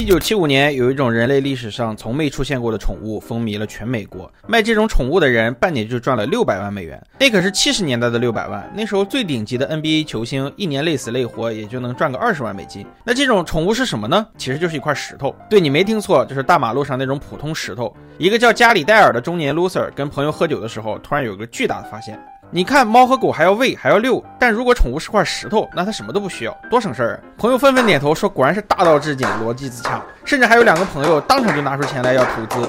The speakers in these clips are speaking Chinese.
一九七五年，有一种人类历史上从没出现过的宠物风靡了全美国。卖这种宠物的人半年就赚了六百万美元，那可是七十年代的六百万。那时候最顶级的 NBA 球星一年累死累活也就能赚个二十万美金。那这种宠物是什么呢？其实就是一块石头。对你没听错，就是大马路上那种普通石头。一个叫加里戴尔的中年 loser 跟朋友喝酒的时候，突然有个巨大的发现。你看，猫和狗还要喂，还要遛，但如果宠物是块石头，那它什么都不需要，多省事儿啊！朋友纷纷点头说：“果然是大道至简，逻辑自洽。”甚至还有两个朋友当场就拿出钱来要投资。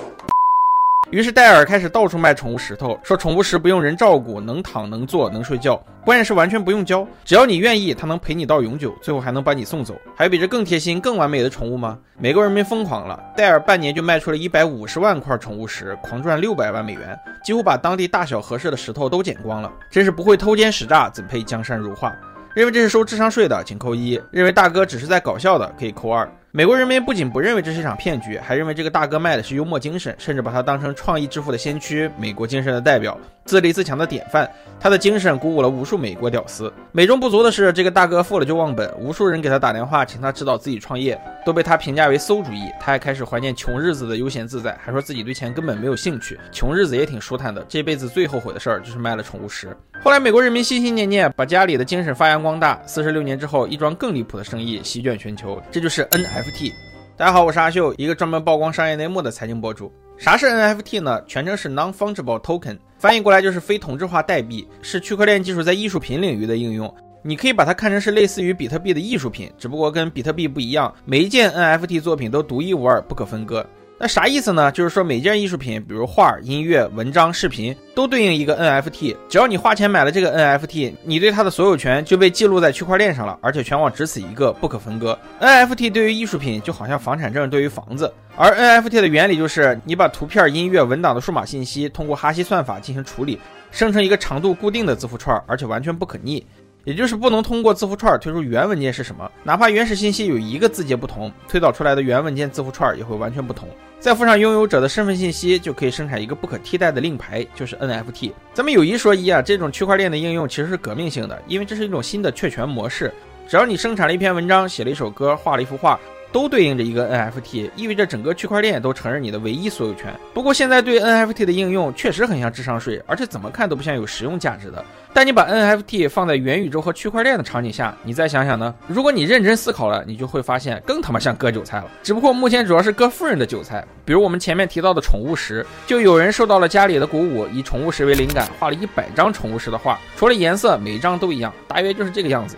于是戴尔开始到处卖宠物石头，说宠物石不用人照顾，能躺能坐能睡觉，关键是完全不用教，只要你愿意，它能陪你到永久，最后还能把你送走。还有比这更贴心、更完美的宠物吗？美国人民疯狂了，戴尔半年就卖出了一百五十万块宠物石，狂赚六百万美元，几乎把当地大小合适的石头都捡光了。真是不会偷奸使诈，怎配江山如画？认为这是收智商税的，请扣一；认为大哥只是在搞笑的，可以扣二。美国人民不仅不认为这是一场骗局，还认为这个大哥卖的是幽默精神，甚至把他当成创意致富的先驱、美国精神的代表、自立自强的典范。他的精神鼓舞了无数美国屌丝。美中不足的是，这个大哥富了就忘本，无数人给他打电话，请他指导自己创业，都被他评价为馊主意。他还开始怀念穷日子的悠闲自在，还说自己对钱根本没有兴趣，穷日子也挺舒坦的。这辈子最后悔的事儿就是卖了宠物石。后来美国人民心心念念，把家里的精神发扬光大。四十六年之后，一桩更离谱的生意席卷全球，这就是。NFT，大家好，我是阿秀，一个专门曝光商业内幕的财经博主。啥是 NFT 呢？全称是 Non-Fungible Token，翻译过来就是非同质化代币，是区块链技术在艺术品领域的应用。你可以把它看成是类似于比特币的艺术品，只不过跟比特币不一样，每一件 NFT 作品都独一无二，不可分割。那啥意思呢？就是说每件艺术品，比如画、音乐、文章、视频，都对应一个 NFT。只要你花钱买了这个 NFT，你对它的所有权就被记录在区块链上了，而且全网只此一个，不可分割。NFT 对于艺术品就好像房产证对于房子，而 NFT 的原理就是你把图片、音乐、文档的数码信息通过哈希算法进行处理，生成一个长度固定的字符串，而且完全不可逆。也就是不能通过字符串推出原文件是什么，哪怕原始信息有一个字节不同，推导出来的原文件字符串也会完全不同。再附上拥有者的身份信息，就可以生产一个不可替代的令牌，就是 NFT。咱们有一说一啊，这种区块链的应用其实是革命性的，因为这是一种新的确权模式。只要你生产了一篇文章，写了一首歌，画了一幅画。都对应着一个 NFT，意味着整个区块链都承认你的唯一所有权。不过现在对 NFT 的应用确实很像智商税，而且怎么看都不像有实用价值的。但你把 NFT 放在元宇宙和区块链的场景下，你再想想呢？如果你认真思考了，你就会发现更他妈像割韭菜了。只不过目前主要是割富人的韭菜，比如我们前面提到的宠物石，就有人受到了家里的鼓舞，以宠物石为灵感，画了一百张宠物石的画，除了颜色，每张都一样，大约就是这个样子。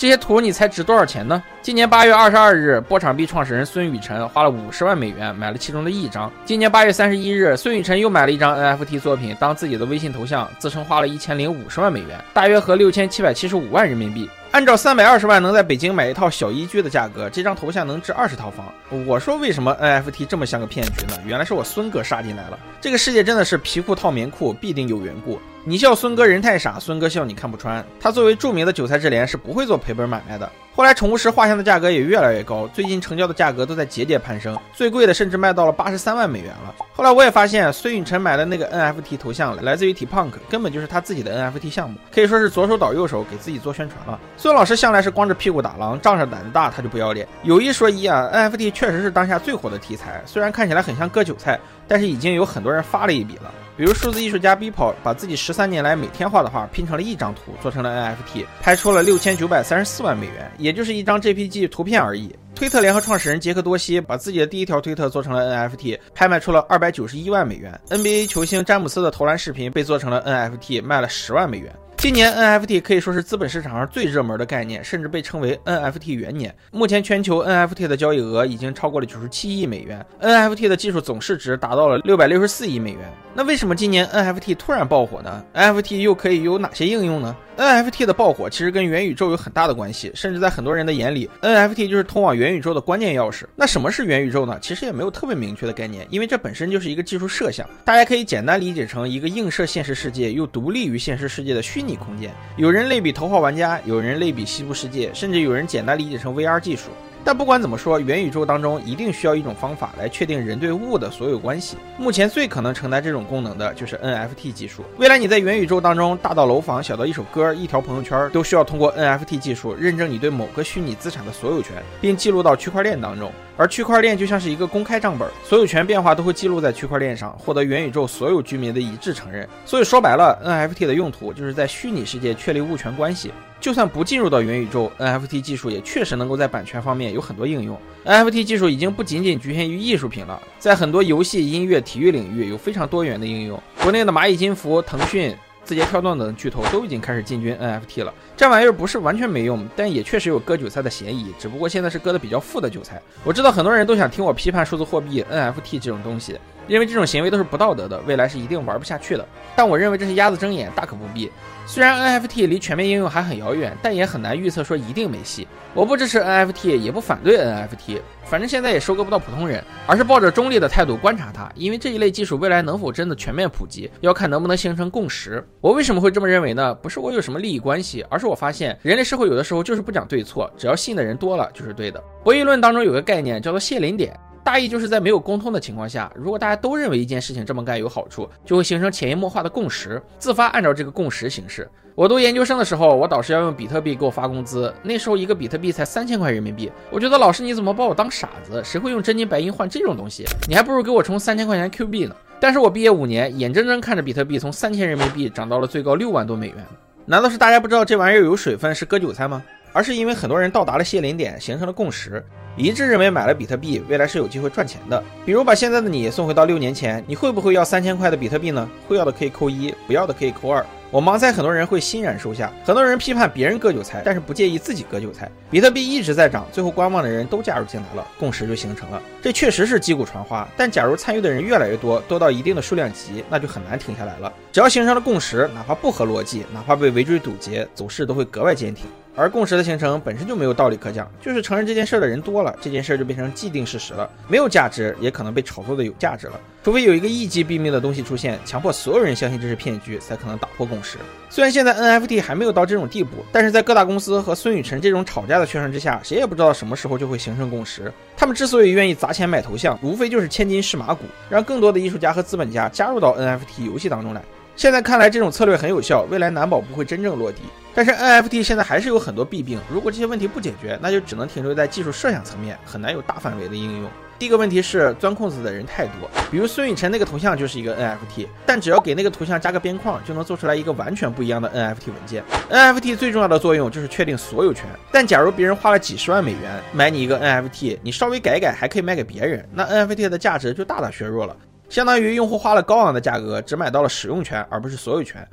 这些图你猜值多少钱呢？今年八月二十二日，波场币创始人孙雨晨花了五十万美元买了其中的一张。今年八月三十一日，孙雨晨又买了一张 NFT 作品当自己的微信头像，自称花了一千零五十万美元，大约合六千七百七十五万人民币。按照三百二十万能在北京买一套小一居的价格，这张头像能值二十套房。我说为什么 NFT 这么像个骗局呢？原来是我孙哥杀进来了。这个世界真的是皮裤套棉裤，必定有缘故。你笑孙哥人太傻，孙哥笑你看不穿。他作为著名的韭菜智联，是不会做赔本买卖的。后来宠物石画像的价格也越来越高，最近成交的价格都在节节攀升，最贵的甚至卖到了八十三万美元了。后来我也发现，孙雨晨买的那个 NFT 头像来自于 T Punk，根本就是他自己的 NFT 项目，可以说是左手倒右手给自己做宣传了。孙老师向来是光着屁股打狼，仗着胆子大他就不要脸。有一说一啊，NFT 确实是当下最火的题材，虽然看起来很像割韭菜，但是已经有很多人发了一笔了。比如数字艺术家 Bippo 把自己十三年来每天画的画拼成了一张图，做成了 NFT，拍出了六千九百三十四万美元，也就是一张 JPG 图片而已。推特联合创始人杰克多西把自己的第一条推特做成了 NFT，拍卖出了二百九十一万美元。NBA 球星詹姆斯的投篮视频被做成了 NFT，卖了十万美元。今年 NFT 可以说是资本市场上最热门的概念，甚至被称为 NFT 元年。目前全球 NFT 的交易额已经超过了九十七亿美元，NFT 的技术总市值达到了六百六十四亿美元。那为什么今年 NFT 突然爆火呢？NFT 又可以有哪些应用呢？NFT 的爆火其实跟元宇宙有很大的关系，甚至在很多人的眼里，NFT 就是通往元宇宙的关键钥匙。那什么是元宇宙呢？其实也没有特别明确的概念，因为这本身就是一个技术设想，大家可以简单理解成一个映射现实世界又独立于现实世界的虚拟拟。空间，有人类比头号玩家，有人类比西部世界，甚至有人简单理解成 VR 技术。但不管怎么说，元宇宙当中一定需要一种方法来确定人对物的所有关系。目前最可能承担这种功能的就是 NFT 技术。未来你在元宇宙当中，大到楼房，小到一首歌、一条朋友圈，都需要通过 NFT 技术认证你对某个虚拟资产的所有权，并记录到区块链当中。而区块链就像是一个公开账本，所有权变化都会记录在区块链上，获得元宇宙所有居民的一致承认。所以说白了，NFT 的用途就是在虚拟世界确立物权关系。就算不进入到元宇宙，NFT 技术也确实能够在版权方面有很多应用。NFT 技术已经不仅仅局限于艺术品了，在很多游戏、音乐、体育领域有非常多元的应用。国内的蚂蚁金服、腾讯。字节跳动等巨头都已经开始进军 NFT 了，这玩意儿不是完全没用，但也确实有割韭菜的嫌疑，只不过现在是割的比较富的韭菜。我知道很多人都想听我批判数字货币 NFT 这种东西，认为这种行为都是不道德的，未来是一定玩不下去的。但我认为这是鸭子睁眼，大可不必。虽然 NFT 离全面应用还很遥远，但也很难预测说一定没戏。我不支持 NFT，也不反对 NFT，反正现在也收割不到普通人，而是抱着中立的态度观察它。因为这一类技术未来能否真的全面普及，要看能不能形成共识。我为什么会这么认为呢？不是我有什么利益关系，而是我发现人类社会有的时候就是不讲对错，只要信的人多了就是对的。博弈论当中有个概念叫做谢林点。大意就是在没有沟通的情况下，如果大家都认为一件事情这么干有好处，就会形成潜移默化的共识，自发按照这个共识行事。我读研究生的时候，我导师要用比特币给我发工资，那时候一个比特币才三千块人民币。我觉得老师你怎么把我当傻子？谁会用真金白银换这种东西？你还不如给我充三千块钱 Q 币呢。但是我毕业五年，眼睁睁看着比特币从三千人民币涨到了最高六万多美元。难道是大家不知道这玩意儿有水分是割韭菜吗？而是因为很多人到达了谢林点，形成了共识。一致认为买了比特币，未来是有机会赚钱的。比如把现在的你送回到六年前，你会不会要三千块的比特币呢？会要的可以扣一，不要的可以扣二。我盲猜很多人会欣然收下。很多人批判别人割韭菜，但是不介意自己割韭菜。比特币一直在涨，最后观望的人都加入进来了，共识就形成了。这确实是击鼓传花。但假如参与的人越来越多，多到一定的数量级，那就很难停下来了。只要形成了共识，哪怕不合逻辑，哪怕被围追堵截，走势都会格外坚挺。而共识的形成本身就没有道理可讲，就是承认这件事的人多了，这件事就变成既定事实了，没有价值，也可能被炒作的有价值了。除非有一个一击毙命的东西出现，强迫所有人相信这是骗局，才可能打破共识。虽然现在 NFT 还没有到这种地步，但是在各大公司和孙雨晨这种吵架的宣传之下，谁也不知道什么时候就会形成共识。他们之所以愿意砸钱买头像，无非就是千金是马骨，让更多的艺术家和资本家加入到 NFT 游戏当中来。现在看来，这种策略很有效，未来难保不会真正落地。但是 NFT 现在还是有很多弊病，如果这些问题不解决，那就只能停留在技术设想层面，很难有大范围的应用。第一个问题是钻空子的人太多，比如孙雨晨那个头像就是一个 NFT，但只要给那个图像加个边框，就能做出来一个完全不一样的 NFT 文件。NFT 最重要的作用就是确定所有权，但假如别人花了几十万美元买你一个 NFT，你稍微改改还可以卖给别人，那 NFT 的价值就大大削弱了。相当于用户花了高昂的价格，只买到了使用权，而不是所有权。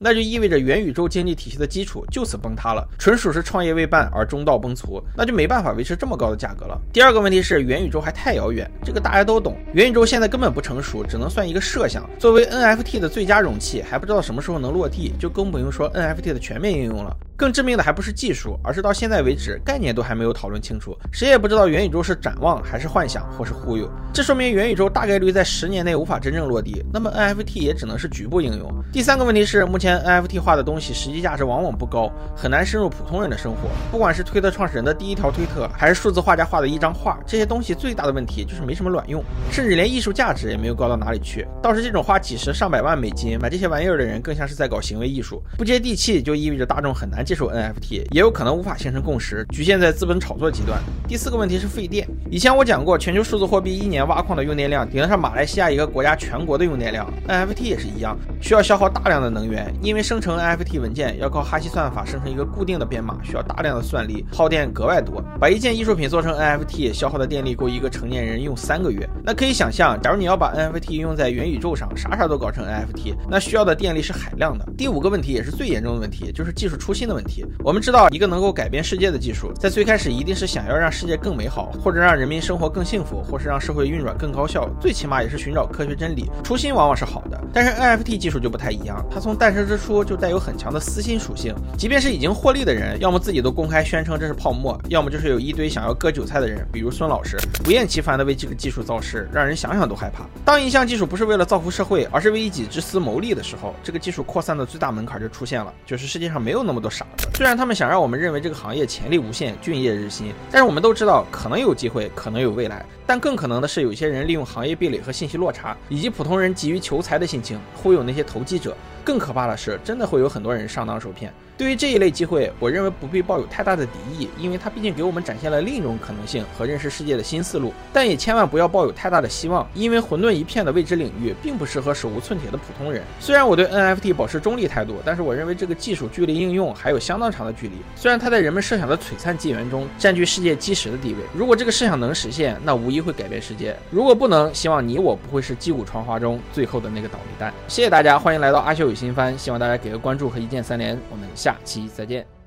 那就意味着元宇宙经济体系的基础就此崩塌了，纯属是创业未半而中道崩殂，那就没办法维持这么高的价格了。第二个问题是元宇宙还太遥远，这个大家都懂，元宇宙现在根本不成熟，只能算一个设想。作为 NFT 的最佳容器，还不知道什么时候能落地，就更不用说 NFT 的全面应用了。更致命的还不是技术，而是到现在为止概念都还没有讨论清楚，谁也不知道元宇宙是展望还是幻想或是忽悠。这说明元宇宙大概率在十年内无法真正落地，那么 NFT 也只能是局部应用。第三个问题是，目前 NFT 化的东西实际价值往往不高，很难深入普通人的生活。不管是推特创始人的第一条推特，还是数字画家画的一张画，这些东西最大的问题就是没什么卵用，甚至连艺术价值也没有高到哪里去。倒是这种花几十上百万美金买这些玩意儿的人，更像是在搞行为艺术，不接地气，就意味着大众很难。接受 NFT 也有可能无法形成共识，局限在资本炒作阶段。第四个问题是费电。以前我讲过，全球数字货币一年挖矿的用电量顶得上马来西亚一个国家全国的用电量。NFT 也是一样，需要消耗大量的能源，因为生成 NFT 文件要靠哈希算法生成一个固定的编码，需要大量的算力，耗电格外多。把一件艺术品做成 NFT，消耗的电力够一个成年人用三个月。那可以想象，假如你要把 NFT 用在元宇宙上，啥啥都搞成 NFT，那需要的电力是海量的。第五个问题也是最严重的问题，就是技术初心的问题。问题，我们知道一个能够改变世界的技术，在最开始一定是想要让世界更美好，或者让人民生活更幸福，或是让社会运转更高效，最起码也是寻找科学真理。初心往往是好的，但是 NFT 技术就不太一样，它从诞生之初就带有很强的私心属性。即便是已经获利的人，要么自己都公开宣称这是泡沫，要么就是有一堆想要割韭菜的人，比如孙老师，不厌其烦的为这个技术造势，让人想想都害怕。当一项技术不是为了造福社会，而是为一己之私谋利的时候，这个技术扩散的最大门槛就出现了，就是世界上没有那么多傻子。虽然他们想让我们认为这个行业潜力无限、俊业日新，但是我们都知道，可能有机会，可能有未来，但更可能的是，有些人利用行业壁垒和信息落差，以及普通人急于求财的心情，忽悠那些投机者。更可怕的是，真的会有很多人上当受骗。对于这一类机会，我认为不必抱有太大的敌意，因为它毕竟给我们展现了另一种可能性和认识世界的新思路。但也千万不要抱有太大的希望，因为混沌一片的未知领域并不适合手无寸铁的普通人。虽然我对 NFT 保持中立态度，但是我认为这个技术距离应用还还有相当长的距离。虽然它在人们设想的璀璨纪元中占据世界基石的地位，如果这个设想能实现，那无疑会改变世界；如果不能，希望你我不会是击鼓传花中最后的那个倒霉蛋。谢谢大家，欢迎来到阿修有新番，希望大家给个关注和一键三连，我们下期再见。